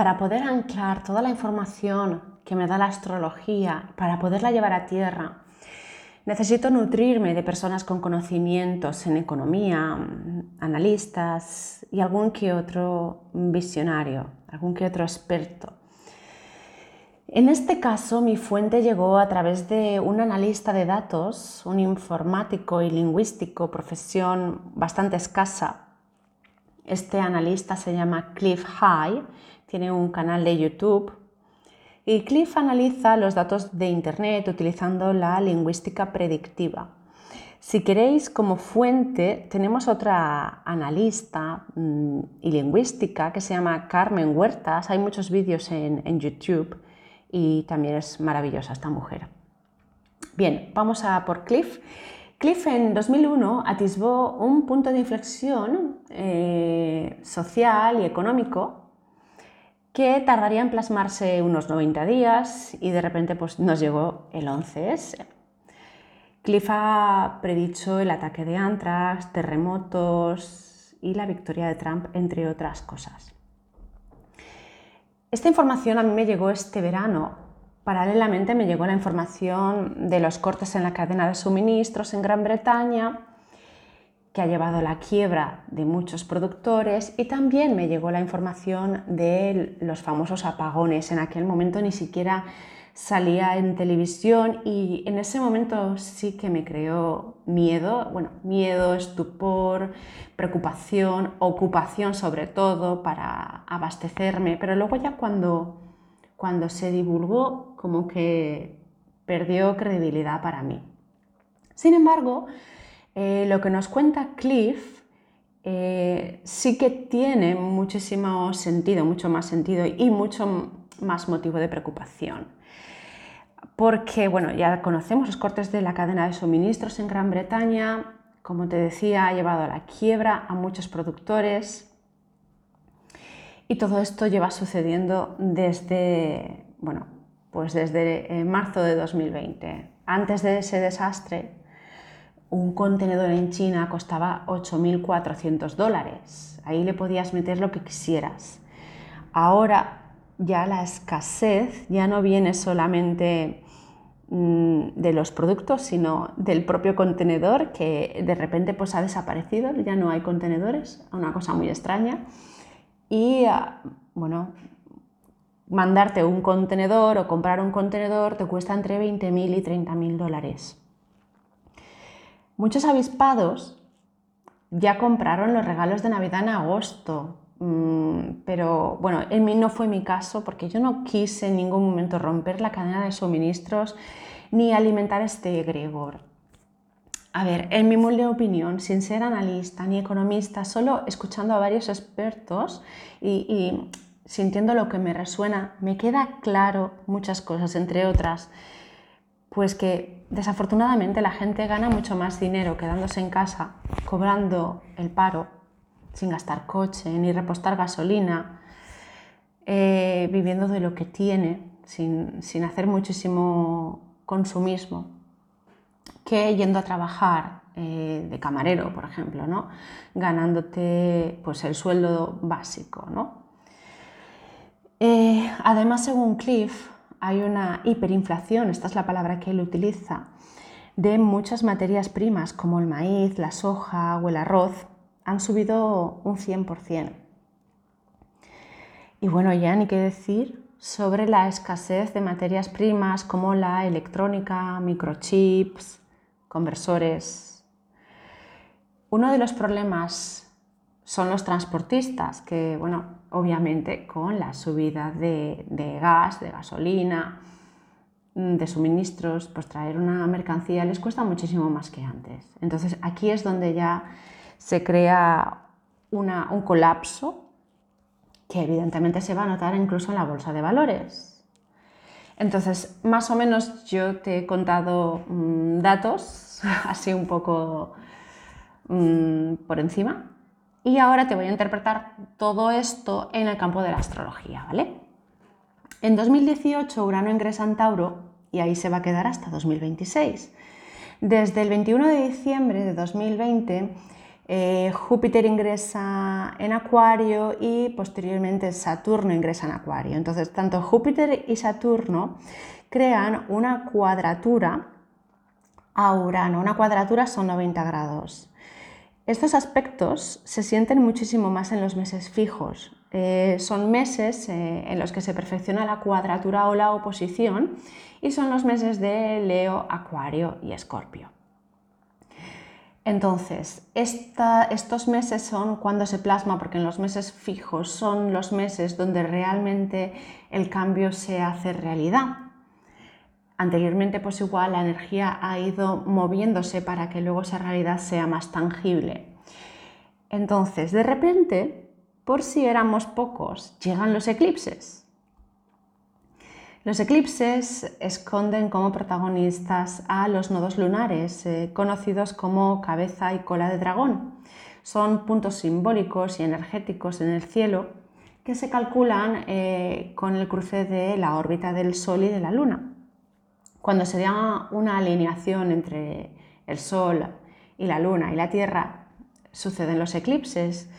para poder anclar toda la información que me da la astrología, para poderla llevar a tierra, necesito nutrirme de personas con conocimientos en economía, analistas y algún que otro visionario, algún que otro experto. En este caso, mi fuente llegó a través de un analista de datos, un informático y lingüístico, profesión bastante escasa. Este analista se llama Cliff High, tiene un canal de YouTube y Cliff analiza los datos de Internet utilizando la lingüística predictiva. Si queréis, como fuente, tenemos otra analista mm, y lingüística que se llama Carmen Huertas. Hay muchos vídeos en, YouTube y también es maravillosa esta mujer. Bien, vamos a por Cliff. Cliff en 2001 atisbó un punto de inflexión eh, social y económico que tardaría en plasmarse unos 90 días y de repente pues, nos llegó el 11S. Cliff ha predicho el ataque de Antrax, terremotos y la victoria de Trump, entre otras cosas. Esta información a mí me llegó este verano. Paralelamente me llegó la información de los cortes en la cadena de suministros en Gran Bretaña, que ha llevado a la quiebra de muchos productores, y también me llegó la información de los famosos apagones. En aquel momento ni siquiera salía en televisión y en ese momento sí que me creó miedo, bueno, miedo, estupor, preocupación, ocupación sobre todo para abastecerme, pero luego ya cuando, cuando se divulgó como que perdió credibilidad para mí. Sin embargo, eh, lo que nos cuenta Cliff eh, sí que tiene muchísimo sentido, mucho más sentido y mucho más motivo de preocupación. Porque bueno, ya conocemos los cortes de la cadena de suministros en Gran Bretaña, como te decía, ha llevado a la quiebra a muchos productores. Y todo esto lleva sucediendo desde, bueno, pues desde eh, marzo de 2020. Antes de ese desastre, un contenedor en China costaba 8.400 dólares. Ahí le podías meter lo que quisieras. Ahora ya la escasez ya no viene solamente Mm, de los productos, sino del propio contenedor que de repente pues, ha desaparecido, ya no hay contenedores, una cosa muy extraña. Y ah, bueno, mandarte un contenedor o comprar un contenedor te cuesta entre 20.000 y 30.000 dólares. Muchos avispados ya compraron los regalos de Navidad en agosto, mm, pero bueno, en mí no fue mi caso porque yo no quise en ningún momento romper la cadena de suministros ni alimentar este egregor. A ver, en mi humilde opinión, sin ser analista ni economista, solo escuchando a varios expertos y, sintiendo lo que me resuena, me queda claro muchas cosas, entre otras, pues que desafortunadamente la gente gana mucho más dinero quedándose en casa, cobrando el paro, sin gastar coche ni repostar gasolina, eh, viviendo de lo que tiene, sin, sin hacer muchísimo consumismo que yendo a trabajar eh, de camarero, por ejemplo, ¿no? ganándote pues, el sueldo básico. ¿no? Eh, además, según Cliff, hay una hiperinflación, esta es la palabra que él utiliza, de muchas materias primas como el maíz, la soja o el arroz, han subido un 100%. Y bueno, ya ni qué decir sobre la escasez de materias primas como la electrónica, microchips, conversores. Uno de los problemas son los transportistas, que, bueno, obviamente con la subida de, gas, de gasolina, de suministros, pues traer una mercancía les cuesta muchísimo más que antes. Entonces aquí es donde ya se crea un colapso que evidentemente se va a notar incluso en la bolsa de valores. Entonces, más o menos yo te he contado mm, datos, así un poco mm, por encima, y ahora te voy a interpretar todo esto en el campo de la astrología, ¿vale? En 2018 Urano ingresa en Tauro y ahí se va a quedar hasta 2026. Desde el 21 de diciembre de 2020 eh, Júpiter ingresa en Acuario y posteriormente Saturno ingresa en Acuario. Entonces, tanto Júpiter y Saturno crean una cuadratura a Urano. Una cuadratura son 90 grados. Estos aspectos se sienten muchísimo más en los meses fijos. Eh, son meses eh, en los que se perfecciona la cuadratura o la oposición y son los meses de Leo, Acuario y Escorpio. Entonces, estos meses son cuando se plasma, porque en los meses fijos son los meses donde realmente el cambio se hace realidad. Anteriormente, pues igual la energía ha ido moviéndose para que luego esa realidad sea más tangible. Entonces, de repente, por si éramos pocos, llegan los eclipses. Los eclipses esconden como protagonistas a los nodos lunares, eh, conocidos como cabeza y cola de dragón. Son puntos simbólicos y energéticos en el cielo que se calculan eh, con el cruce de la órbita del Sol y de la Luna. Cuando se da una alineación entre el Sol y la Luna y la Tierra, suceden los eclipses.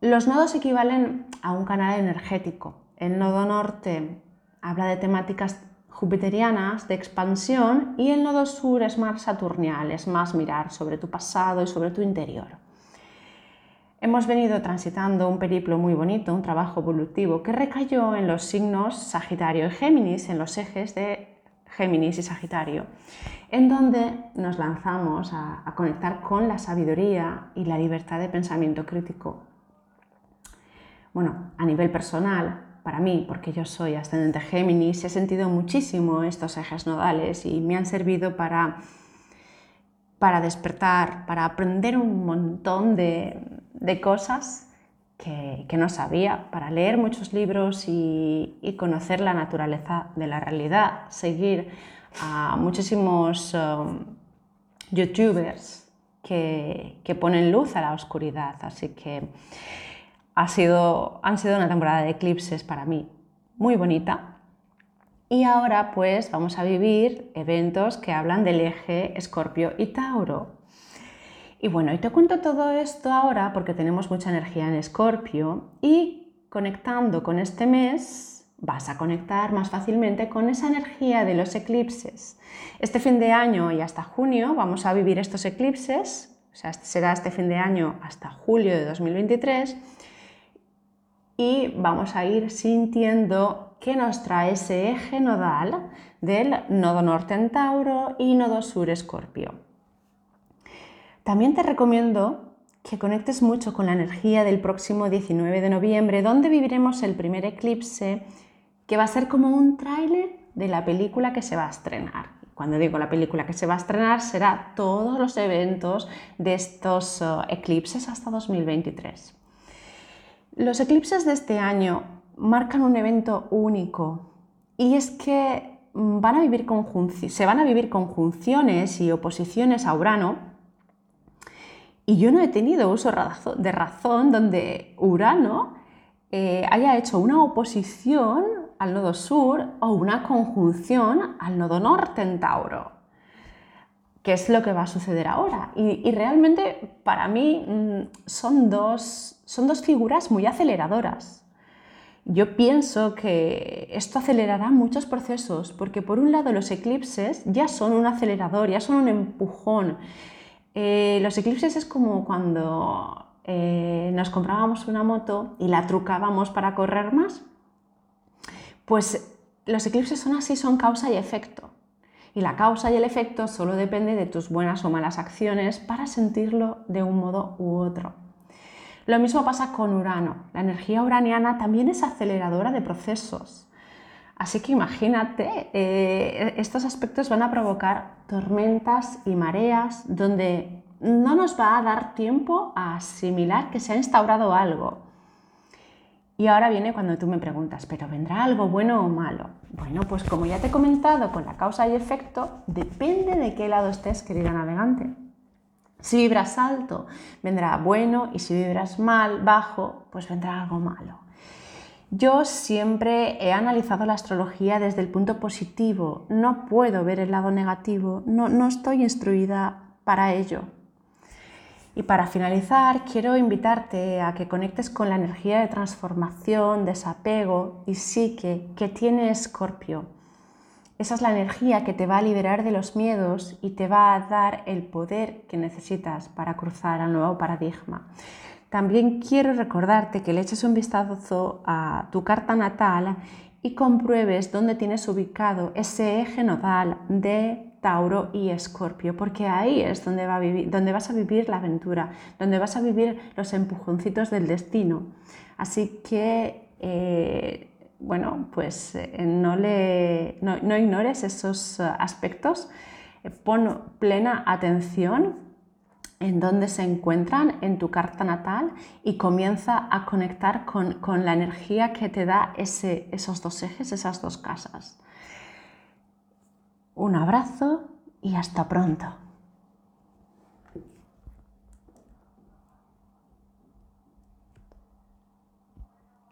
Los nodos equivalen a un canal energético. El nodo norte habla de temáticas jupiterianas de expansión y el nodo sur es más saturnial, es más mirar sobre tu pasado y sobre tu interior. Hemos venido transitando un periplo muy bonito, un trabajo evolutivo que recayó en los signos Sagitario y Géminis, en los ejes de Géminis y Sagitario, en donde nos lanzamos a, conectar con la sabiduría y la libertad de pensamiento crítico. Bueno, a nivel personal, para mí, porque yo soy ascendente Géminis, he sentido muchísimo estos ejes nodales y me han servido para, para despertar, para aprender un montón de, cosas que, no sabía, para leer muchos libros y, conocer la naturaleza de la realidad, seguir a muchísimos um, youtubers que, que ponen luz a la oscuridad. Así que ha sido, han sido una temporada de eclipses para mí muy bonita. Y ahora pues vamos a vivir eventos que hablan del eje Escorpio y Tauro. Y bueno, y te cuento todo esto ahora porque tenemos mucha energía en Escorpio y conectando con este mes vas a conectar más fácilmente con esa energía de los eclipses. Este fin de año y hasta junio vamos a vivir estos eclipses, o sea, será este fin de año hasta julio de 2023 y vamos a ir sintiendo qué nos trae ese eje nodal del nodo norte en Tauro y nodo sur Escorpio. También te recomiendo que conectes mucho con la energía del próximo 19 de noviembre, donde viviremos el primer eclipse, que va a ser como un tráiler de la película que se va a estrenar. Cuando digo la película que se va a estrenar, será todos los eventos de estos uh, eclipses hasta 2023. Los eclipses de este año marcan un evento único y es que mm, van a vivir se van a vivir conjunciones y oposiciones a Urano y yo no he tenido uso de razón donde Urano eh, haya hecho una oposición al nodo sur o una conjunción al nodo norte en Tauro que es lo que va a suceder ahora. Y, realmente para mí mm, son dos, son dos figuras muy aceleradoras. Yo pienso que esto acelerará muchos procesos, porque por un lado los eclipses ya son un acelerador, ya son un empujón. Eh, los eclipses es como cuando eh, nos comprábamos una moto y la trucábamos para correr más. Pues los eclipses son así, son causa y efecto y la causa y el efecto solo depende de tus buenas o malas acciones para sentirlo de un modo u otro. Lo mismo pasa con Urano. La energía uraniana también es aceleradora de procesos. Así que imagínate, eh, estos aspectos van a provocar tormentas y mareas donde no nos va a dar tiempo a asimilar que se ha instaurado algo. Y ahora viene cuando tú me preguntas, ¿pero vendrá algo bueno o malo? Bueno, pues como ya te he comentado con la causa y efecto, depende de qué lado estés, querida navegante. Si vibras alto, vendrá bueno y si vibras mal, bajo, pues vendrá algo malo. Yo siempre he analizado la astrología desde el punto positivo, no puedo ver el lado negativo, no, no estoy instruida para ello. Y para finalizar, quiero invitarte a que conectes con la energía de transformación, desapego y psique que tiene Escorpio. Esa es la energía que te va a liberar de los miedos y te va a dar el poder que necesitas para cruzar al nuevo paradigma. También quiero recordarte que le eches un vistazo a tu carta natal y compruebes dónde tienes ubicado ese eje nodal de Tauro y Escorpio, porque ahí es donde, va a vivir, donde vas a vivir la aventura, donde vas a vivir los empujoncitos del destino. Así que, eh, bueno, pues eh, no, le, no, ignores esos eh, aspectos, pon plena atención en dónde se encuentran en tu carta natal y comienza a conectar con, con la energía que te da ese, esos dos ejes, esas dos casas. Un abrazo y hasta pronto.